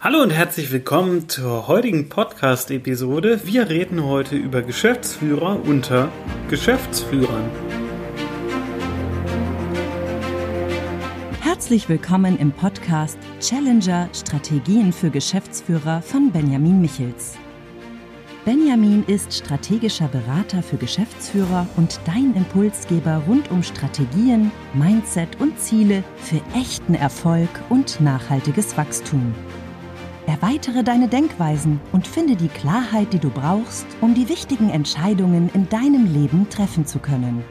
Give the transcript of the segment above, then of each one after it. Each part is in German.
Hallo und herzlich willkommen zur heutigen Podcast-Episode. Wir reden heute über Geschäftsführer unter Geschäftsführern. Herzlich willkommen im Podcast Challenger Strategien für Geschäftsführer von Benjamin Michels. Benjamin ist strategischer Berater für Geschäftsführer und dein Impulsgeber rund um Strategien, Mindset und Ziele für echten Erfolg und nachhaltiges Wachstum. Erweitere deine Denkweisen und finde die Klarheit, die du brauchst, um die wichtigen Entscheidungen in deinem Leben treffen zu können.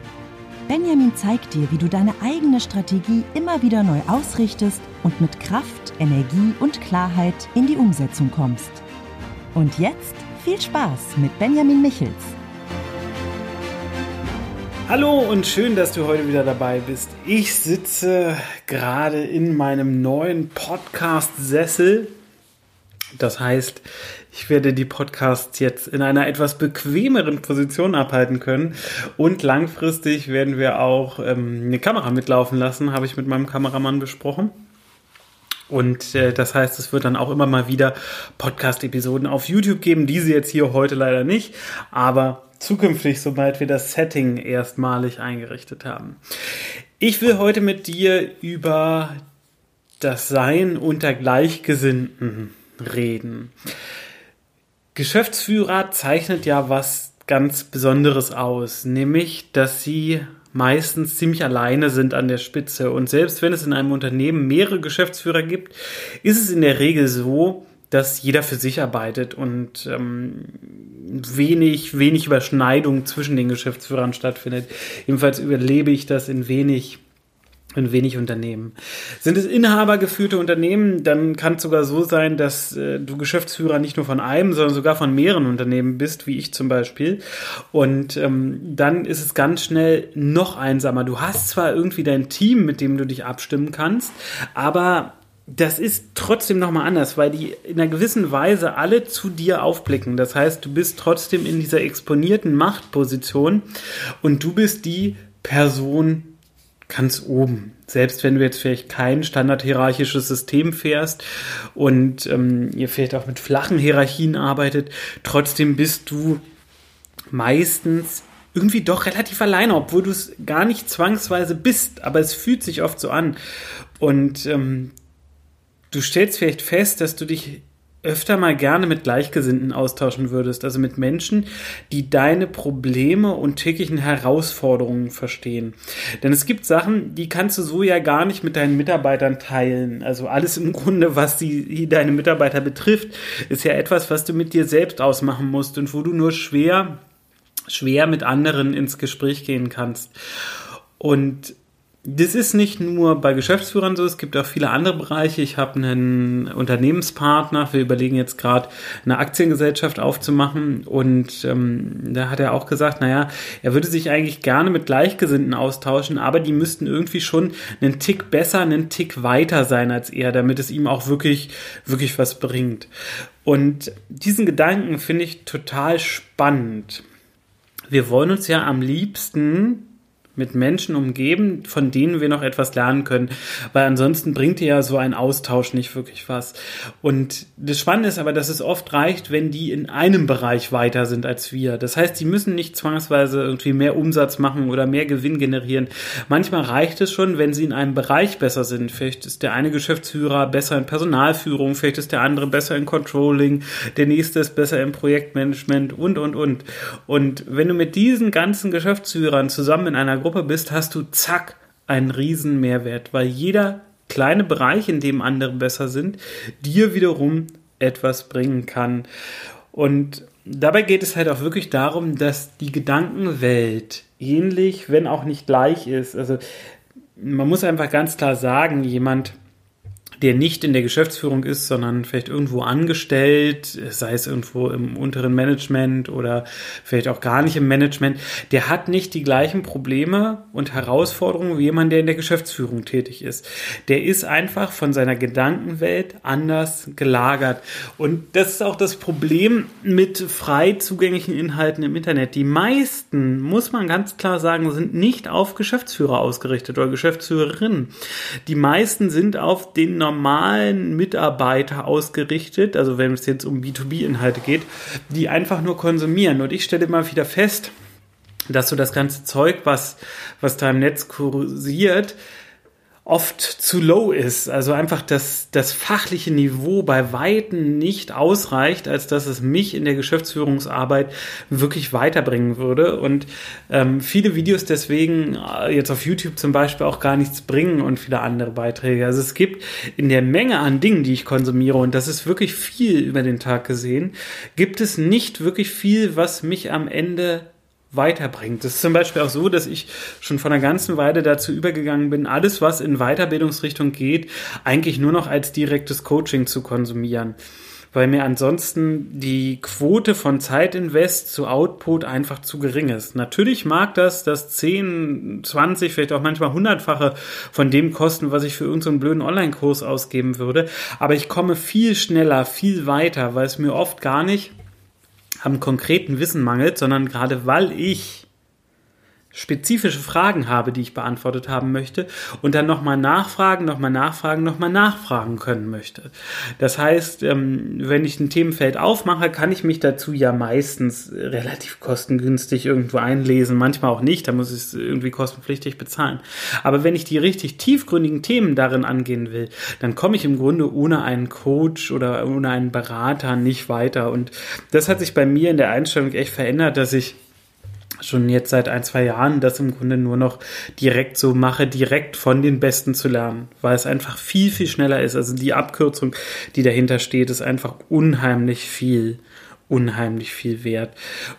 Benjamin zeigt dir, wie du deine eigene Strategie immer wieder neu ausrichtest und mit Kraft, Energie und Klarheit in die Umsetzung kommst. Und jetzt viel Spaß mit Benjamin Michels. Hallo und schön, dass du heute wieder dabei bist. Ich sitze gerade in meinem neuen Podcast-Sessel das heißt, ich werde die Podcasts jetzt in einer etwas bequemeren Position abhalten können und langfristig werden wir auch ähm, eine Kamera mitlaufen lassen, habe ich mit meinem Kameramann besprochen. Und äh, das heißt, es wird dann auch immer mal wieder Podcast-Episoden auf YouTube geben. Diese jetzt hier heute leider nicht, aber zukünftig, sobald wir das Setting erstmalig eingerichtet haben. Ich will heute mit dir über das Sein unter Gleichgesinnten reden. Geschäftsführer zeichnet ja was ganz Besonderes aus, nämlich, dass sie meistens ziemlich alleine sind an der Spitze. Und selbst wenn es in einem Unternehmen mehrere Geschäftsführer gibt, ist es in der Regel so, dass jeder für sich arbeitet und ähm, wenig, wenig Überschneidung zwischen den Geschäftsführern stattfindet. Jedenfalls überlebe ich das in wenig in wenig Unternehmen. Sind es inhabergeführte Unternehmen, dann kann es sogar so sein, dass äh, du Geschäftsführer nicht nur von einem, sondern sogar von mehreren Unternehmen bist, wie ich zum Beispiel. Und ähm, dann ist es ganz schnell noch einsamer. Du hast zwar irgendwie dein Team, mit dem du dich abstimmen kannst, aber das ist trotzdem nochmal anders, weil die in einer gewissen Weise alle zu dir aufblicken. Das heißt, du bist trotzdem in dieser exponierten Machtposition und du bist die Person, ganz oben. Selbst wenn du jetzt vielleicht kein standardhierarchisches System fährst und ähm, ihr vielleicht auch mit flachen Hierarchien arbeitet, trotzdem bist du meistens irgendwie doch relativ alleine, obwohl du es gar nicht zwangsweise bist, aber es fühlt sich oft so an. Und ähm, du stellst vielleicht fest, dass du dich öfter mal gerne mit Gleichgesinnten austauschen würdest, also mit Menschen, die deine Probleme und täglichen Herausforderungen verstehen. Denn es gibt Sachen, die kannst du so ja gar nicht mit deinen Mitarbeitern teilen. Also alles im Grunde, was die, deine Mitarbeiter betrifft, ist ja etwas, was du mit dir selbst ausmachen musst und wo du nur schwer, schwer mit anderen ins Gespräch gehen kannst. Und das ist nicht nur bei Geschäftsführern so, es gibt auch viele andere Bereiche. Ich habe einen Unternehmenspartner, wir überlegen jetzt gerade eine Aktiengesellschaft aufzumachen und ähm, da hat er auch gesagt, naja, er würde sich eigentlich gerne mit Gleichgesinnten austauschen, aber die müssten irgendwie schon einen Tick besser, einen Tick weiter sein als er, damit es ihm auch wirklich, wirklich was bringt. Und diesen Gedanken finde ich total spannend. Wir wollen uns ja am liebsten mit Menschen umgeben, von denen wir noch etwas lernen können, weil ansonsten bringt dir ja so ein Austausch nicht wirklich was. Und das Spannende ist aber, dass es oft reicht, wenn die in einem Bereich weiter sind als wir. Das heißt, die müssen nicht zwangsweise irgendwie mehr Umsatz machen oder mehr Gewinn generieren. Manchmal reicht es schon, wenn sie in einem Bereich besser sind. Vielleicht ist der eine Geschäftsführer besser in Personalführung, vielleicht ist der andere besser in Controlling, der nächste ist besser im Projektmanagement und, und, und. Und wenn du mit diesen ganzen Geschäftsführern zusammen in einer Gruppe Gruppe bist, hast du zack einen riesen Mehrwert, weil jeder kleine Bereich, in dem andere besser sind, dir wiederum etwas bringen kann. Und dabei geht es halt auch wirklich darum, dass die Gedankenwelt ähnlich, wenn auch nicht gleich ist. Also man muss einfach ganz klar sagen, jemand, der nicht in der Geschäftsführung ist, sondern vielleicht irgendwo angestellt, sei es irgendwo im unteren Management oder vielleicht auch gar nicht im Management, der hat nicht die gleichen Probleme und Herausforderungen wie jemand, der in der Geschäftsführung tätig ist. Der ist einfach von seiner Gedankenwelt anders gelagert. Und das ist auch das Problem mit frei zugänglichen Inhalten im Internet. Die meisten, muss man ganz klar sagen, sind nicht auf Geschäftsführer ausgerichtet oder Geschäftsführerinnen. Die meisten sind auf den normalen Mitarbeiter ausgerichtet, also wenn es jetzt um B2B-Inhalte geht, die einfach nur konsumieren. Und ich stelle immer wieder fest, dass so das ganze Zeug, was, was da im Netz kursiert, oft zu low ist. Also einfach das, das fachliche Niveau bei Weitem nicht ausreicht, als dass es mich in der Geschäftsführungsarbeit wirklich weiterbringen würde. Und ähm, viele Videos deswegen äh, jetzt auf YouTube zum Beispiel auch gar nichts bringen und viele andere Beiträge. Also es gibt in der Menge an Dingen, die ich konsumiere, und das ist wirklich viel über den Tag gesehen, gibt es nicht wirklich viel, was mich am Ende weiterbringt. Das ist zum Beispiel auch so, dass ich schon von einer ganzen Weile dazu übergegangen bin, alles, was in Weiterbildungsrichtung geht, eigentlich nur noch als direktes Coaching zu konsumieren. Weil mir ansonsten die Quote von Zeitinvest zu Output einfach zu gering ist. Natürlich mag das das 10, 20, vielleicht auch manchmal hundertfache von dem kosten, was ich für irgendeinen blöden Online-Kurs ausgeben würde. Aber ich komme viel schneller, viel weiter, weil es mir oft gar nicht am konkreten Wissen mangelt, sondern gerade weil ich spezifische Fragen habe, die ich beantwortet haben möchte und dann nochmal nachfragen, nochmal nachfragen, nochmal nachfragen können möchte. Das heißt, ähm, wenn ich ein Themenfeld aufmache, kann ich mich dazu ja meistens relativ kostengünstig irgendwo einlesen, manchmal auch nicht, da muss ich es irgendwie kostenpflichtig bezahlen. Aber wenn ich die richtig tiefgründigen Themen darin angehen will, dann komme ich im Grunde ohne einen Coach oder ohne einen Berater nicht weiter. Und das hat sich bei mir in der Einstellung echt verändert, dass ich schon jetzt seit ein, zwei Jahren das im Grunde nur noch direkt so mache, direkt von den Besten zu lernen, weil es einfach viel, viel schneller ist. Also die Abkürzung, die dahinter steht, ist einfach unheimlich viel unheimlich viel wert.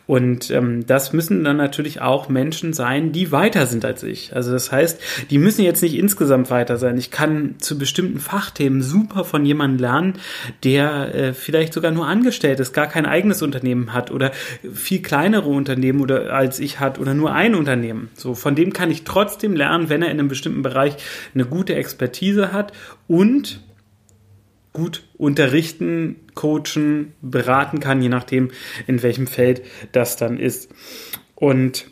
Und ähm, das müssen dann natürlich auch Menschen sein, die weiter sind als ich. Also das heißt, die müssen jetzt nicht insgesamt weiter sein. Ich kann zu bestimmten Fachthemen super von jemandem lernen, der äh, vielleicht sogar nur angestellt ist, gar kein eigenes Unternehmen hat oder viel kleinere Unternehmen oder als ich hat oder nur ein Unternehmen. So von dem kann ich trotzdem lernen, wenn er in einem bestimmten Bereich eine gute Expertise hat und gut unterrichten, coachen, beraten kann, je nachdem, in welchem Feld das dann ist. Und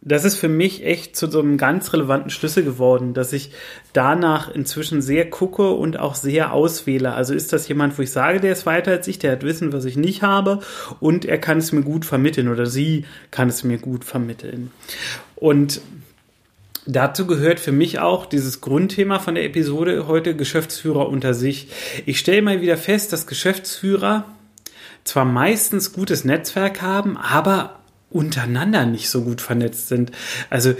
das ist für mich echt zu so einem ganz relevanten Schlüssel geworden, dass ich danach inzwischen sehr gucke und auch sehr auswähle. Also ist das jemand, wo ich sage, der ist weiter als ich, der hat Wissen, was ich nicht habe und er kann es mir gut vermitteln oder sie kann es mir gut vermitteln. Und Dazu gehört für mich auch dieses Grundthema von der Episode heute Geschäftsführer unter sich. Ich stelle mal wieder fest, dass Geschäftsführer zwar meistens gutes Netzwerk haben, aber untereinander nicht so gut vernetzt sind. Also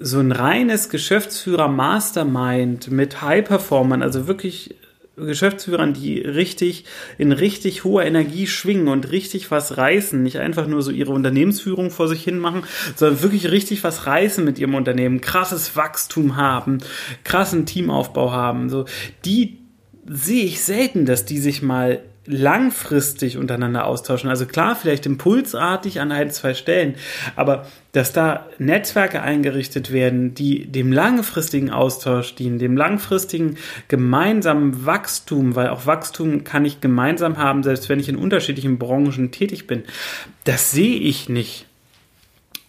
so ein reines Geschäftsführer-Mastermind mit High-Performern, also wirklich Geschäftsführern, die richtig in richtig hoher Energie schwingen und richtig was reißen, nicht einfach nur so ihre Unternehmensführung vor sich hin machen, sondern wirklich richtig was reißen mit ihrem Unternehmen, krasses Wachstum haben, krassen Teamaufbau haben, so. Die sehe ich selten, dass die sich mal langfristig untereinander austauschen. Also klar, vielleicht impulsartig an ein, zwei Stellen, aber dass da Netzwerke eingerichtet werden, die dem langfristigen Austausch dienen, dem langfristigen gemeinsamen Wachstum, weil auch Wachstum kann ich gemeinsam haben, selbst wenn ich in unterschiedlichen Branchen tätig bin, das sehe ich nicht.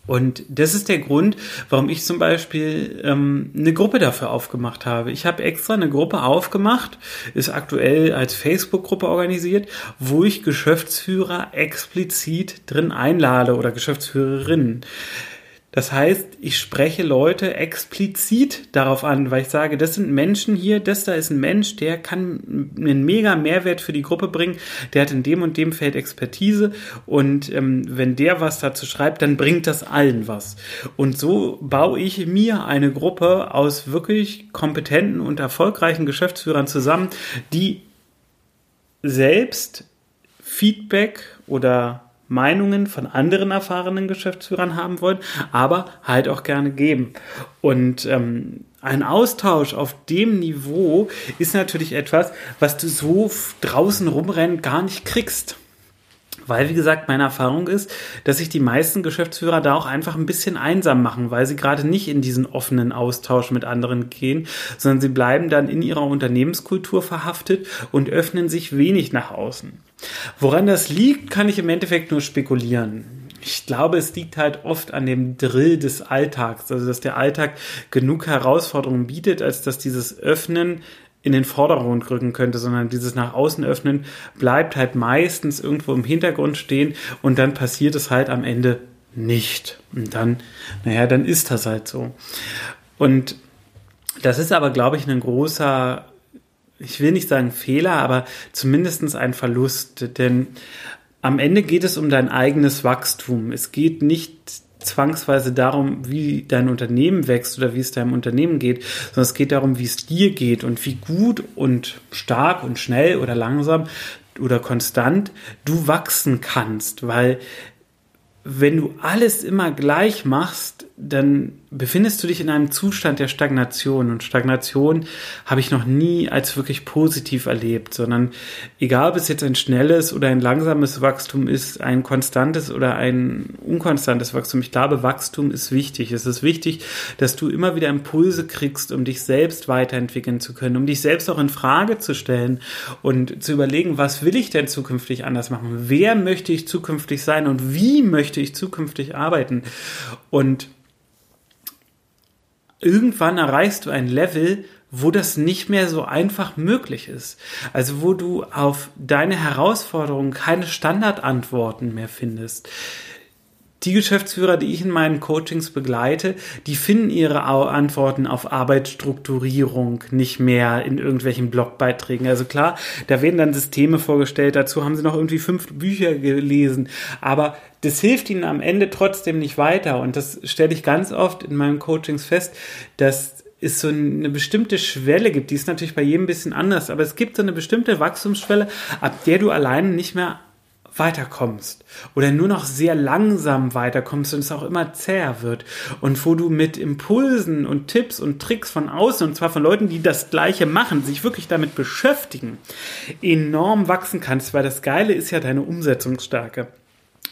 Und das ist der Grund, warum ich zum Beispiel ähm, eine Gruppe dafür aufgemacht habe. Ich habe extra eine Gruppe aufgemacht, ist aktuell als Facebook-Gruppe organisiert, wo ich Geschäftsführer explizit drin einlade oder Geschäftsführerinnen. Das heißt, ich spreche Leute explizit darauf an, weil ich sage, das sind Menschen hier, das da ist ein Mensch, der kann einen mega Mehrwert für die Gruppe bringen, der hat in dem und dem Feld Expertise und ähm, wenn der was dazu schreibt, dann bringt das allen was. Und so baue ich mir eine Gruppe aus wirklich kompetenten und erfolgreichen Geschäftsführern zusammen, die selbst Feedback oder Meinungen von anderen erfahrenen Geschäftsführern haben wollen, aber halt auch gerne geben. Und ähm, ein Austausch auf dem Niveau ist natürlich etwas, was du so draußen rumrennen gar nicht kriegst. Weil, wie gesagt, meine Erfahrung ist, dass sich die meisten Geschäftsführer da auch einfach ein bisschen einsam machen, weil sie gerade nicht in diesen offenen Austausch mit anderen gehen, sondern sie bleiben dann in ihrer Unternehmenskultur verhaftet und öffnen sich wenig nach außen. Woran das liegt, kann ich im Endeffekt nur spekulieren. Ich glaube, es liegt halt oft an dem Drill des Alltags, also dass der Alltag genug Herausforderungen bietet, als dass dieses Öffnen in den Vordergrund rücken könnte, sondern dieses nach außen öffnen bleibt halt meistens irgendwo im Hintergrund stehen und dann passiert es halt am Ende nicht. Und dann, naja, dann ist das halt so. Und das ist aber, glaube ich, ein großer, ich will nicht sagen Fehler, aber zumindest ein Verlust, denn am Ende geht es um dein eigenes Wachstum. Es geht nicht zwangsweise darum, wie dein Unternehmen wächst oder wie es deinem Unternehmen geht, sondern es geht darum, wie es dir geht. Und wie gut und stark und schnell oder langsam oder konstant du wachsen kannst, weil wenn du alles immer gleich machst, dann befindest du dich in einem Zustand der Stagnation. Und Stagnation habe ich noch nie als wirklich positiv erlebt, sondern egal ob es jetzt ein schnelles oder ein langsames Wachstum ist, ein konstantes oder ein unkonstantes Wachstum, ich glaube, Wachstum ist wichtig. Es ist wichtig, dass du immer wieder Impulse kriegst, um dich selbst weiterentwickeln zu können, um dich selbst auch in Frage zu stellen und zu überlegen, was will ich denn zukünftig anders machen? Wer möchte ich zukünftig sein und wie möchte ich zukünftig arbeiten? Und irgendwann erreichst du ein Level, wo das nicht mehr so einfach möglich ist. Also wo du auf deine Herausforderungen keine Standardantworten mehr findest. Die Geschäftsführer, die ich in meinen Coachings begleite, die finden ihre Antworten auf Arbeitsstrukturierung nicht mehr in irgendwelchen Blogbeiträgen. Also klar, da werden dann Systeme vorgestellt, dazu haben sie noch irgendwie fünf Bücher gelesen, aber das hilft ihnen am Ende trotzdem nicht weiter. Und das stelle ich ganz oft in meinen Coachings fest, dass es so eine bestimmte Schwelle gibt. Die ist natürlich bei jedem ein bisschen anders, aber es gibt so eine bestimmte Wachstumsschwelle, ab der du alleine nicht mehr weiterkommst oder nur noch sehr langsam weiterkommst und es auch immer zäher wird und wo du mit Impulsen und Tipps und Tricks von außen und zwar von Leuten, die das gleiche machen, sich wirklich damit beschäftigen, enorm wachsen kannst, weil das Geile ist ja deine Umsetzungsstärke.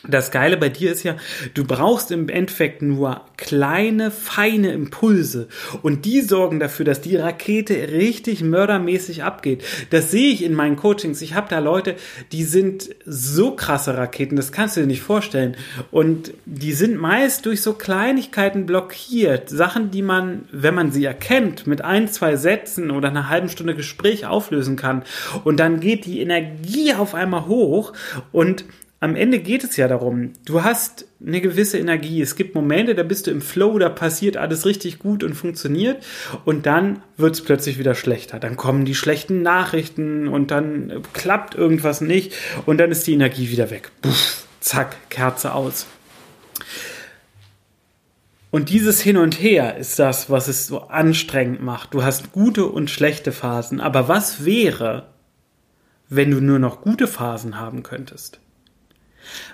Das Geile bei dir ist ja, du brauchst im Endeffekt nur kleine, feine Impulse und die sorgen dafür, dass die Rakete richtig mördermäßig abgeht. Das sehe ich in meinen Coachings. Ich habe da Leute, die sind so krasse Raketen, das kannst du dir nicht vorstellen. Und die sind meist durch so Kleinigkeiten blockiert. Sachen, die man, wenn man sie erkennt, mit ein, zwei Sätzen oder einer halben Stunde Gespräch auflösen kann. Und dann geht die Energie auf einmal hoch und am Ende geht es ja darum, du hast eine gewisse Energie. Es gibt Momente, da bist du im Flow, da passiert alles richtig gut und funktioniert und dann wird es plötzlich wieder schlechter. Dann kommen die schlechten Nachrichten und dann klappt irgendwas nicht und dann ist die Energie wieder weg. Puff, zack, Kerze aus. Und dieses Hin und Her ist das, was es so anstrengend macht. Du hast gute und schlechte Phasen. Aber was wäre, wenn du nur noch gute Phasen haben könntest?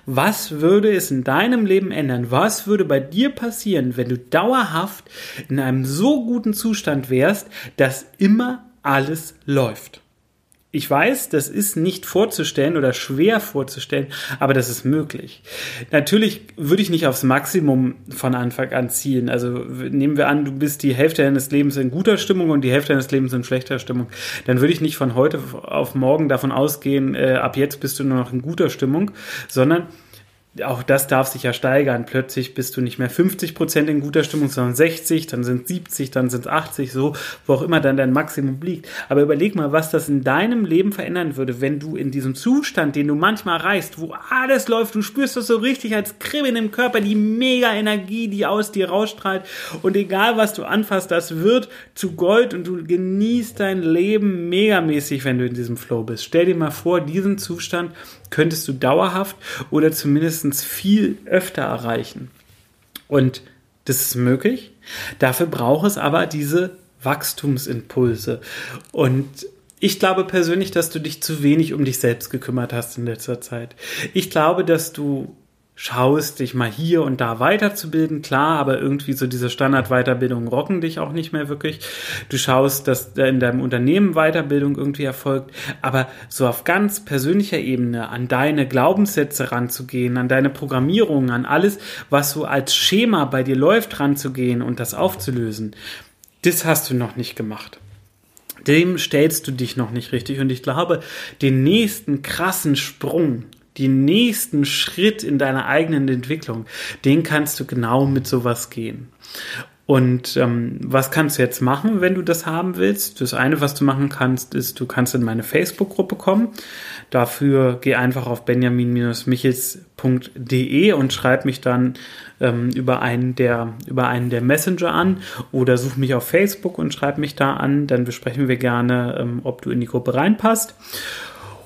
Was würde es in deinem Leben ändern? Was würde bei dir passieren, wenn du dauerhaft in einem so guten Zustand wärst, dass immer alles läuft? Ich weiß, das ist nicht vorzustellen oder schwer vorzustellen, aber das ist möglich. Natürlich würde ich nicht aufs Maximum von Anfang an zielen. Also nehmen wir an, du bist die Hälfte deines Lebens in guter Stimmung und die Hälfte deines Lebens in schlechter Stimmung. Dann würde ich nicht von heute auf morgen davon ausgehen, äh, ab jetzt bist du nur noch in guter Stimmung, sondern auch das darf sich ja steigern. Plötzlich bist du nicht mehr 50 Prozent in guter Stimmung, sondern 60, dann sind 70, dann sind 80, so, wo auch immer dann dein Maximum liegt. Aber überleg mal, was das in deinem Leben verändern würde, wenn du in diesem Zustand, den du manchmal erreichst, wo alles läuft, du spürst das so richtig als Kribbeln im Körper, die mega Energie, die aus dir rausstrahlt und egal was du anfasst, das wird zu Gold und du genießt dein Leben megamäßig, wenn du in diesem Flow bist. Stell dir mal vor, diesen Zustand könntest du dauerhaft oder zumindest viel öfter erreichen. Und das ist möglich. Dafür braucht es aber diese Wachstumsimpulse. Und ich glaube persönlich, dass du dich zu wenig um dich selbst gekümmert hast in letzter Zeit. Ich glaube, dass du schaust, dich mal hier und da weiterzubilden, klar, aber irgendwie so diese Standardweiterbildungen rocken dich auch nicht mehr wirklich. Du schaust, dass in deinem Unternehmen Weiterbildung irgendwie erfolgt, aber so auf ganz persönlicher Ebene an deine Glaubenssätze ranzugehen, an deine Programmierung, an alles, was so als Schema bei dir läuft, ranzugehen und das aufzulösen, das hast du noch nicht gemacht dem stellst du dich noch nicht richtig. Und ich glaube, den nächsten krassen Sprung, den nächsten Schritt in deiner eigenen Entwicklung, den kannst du genau mit sowas gehen. Und ähm, was kannst du jetzt machen, wenn du das haben willst? Das eine, was du machen kannst, ist, du kannst in meine Facebook-Gruppe kommen. Dafür geh einfach auf benjamin-michels.de und schreib mich dann ähm, über einen der über einen der Messenger an oder such mich auf Facebook und schreib mich da an. Dann besprechen wir gerne, ähm, ob du in die Gruppe reinpasst.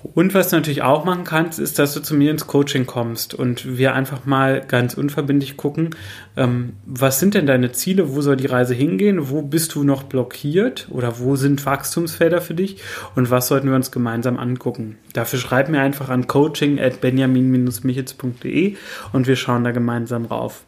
Und was du natürlich auch machen kannst, ist, dass du zu mir ins Coaching kommst und wir einfach mal ganz unverbindlich gucken, ähm, was sind denn deine Ziele, wo soll die Reise hingehen, wo bist du noch blockiert oder wo sind Wachstumsfelder für dich und was sollten wir uns gemeinsam angucken. Dafür schreib mir einfach an coaching at benjamin-michitz.de und wir schauen da gemeinsam rauf.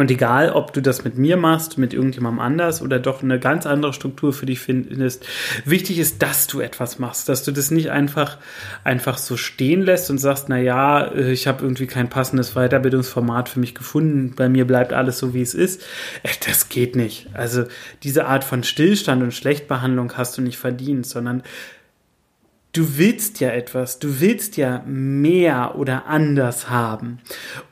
Und egal, ob du das mit mir machst, mit irgendjemandem anders oder doch eine ganz andere Struktur für dich findest, wichtig ist, dass du etwas machst, dass du das nicht einfach, einfach so stehen lässt und sagst, na ja, äh, ich habe irgendwie kein passendes Weiterbildungsformat für mich gefunden, bei mir bleibt alles so, wie es ist. Äh, das geht nicht. Also diese Art von Stillstand und Schlechtbehandlung hast du nicht verdient, sondern du willst ja etwas, du willst ja mehr oder anders haben.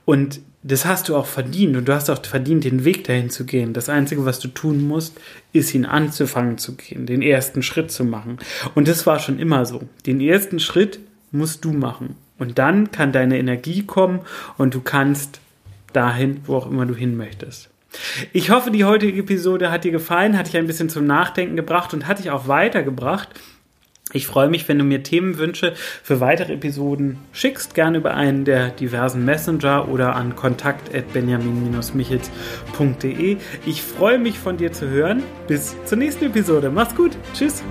Und das hast du auch verdient und du hast auch verdient, den Weg dahin zu gehen. Das Einzige, was du tun musst, ist ihn anzufangen zu gehen, den ersten Schritt zu machen. Und das war schon immer so. Den ersten Schritt musst du machen. Und dann kann deine Energie kommen und du kannst dahin, wo auch immer du hin möchtest. Ich hoffe, die heutige Episode hat dir gefallen, hat dich ein bisschen zum Nachdenken gebracht und hat dich auch weitergebracht. Ich freue mich, wenn du mir Themenwünsche für weitere Episoden schickst, gerne über einen der diversen Messenger oder an kontakt.benjamin-michels.de. Ich freue mich von dir zu hören. Bis zur nächsten Episode. Mach's gut. Tschüss.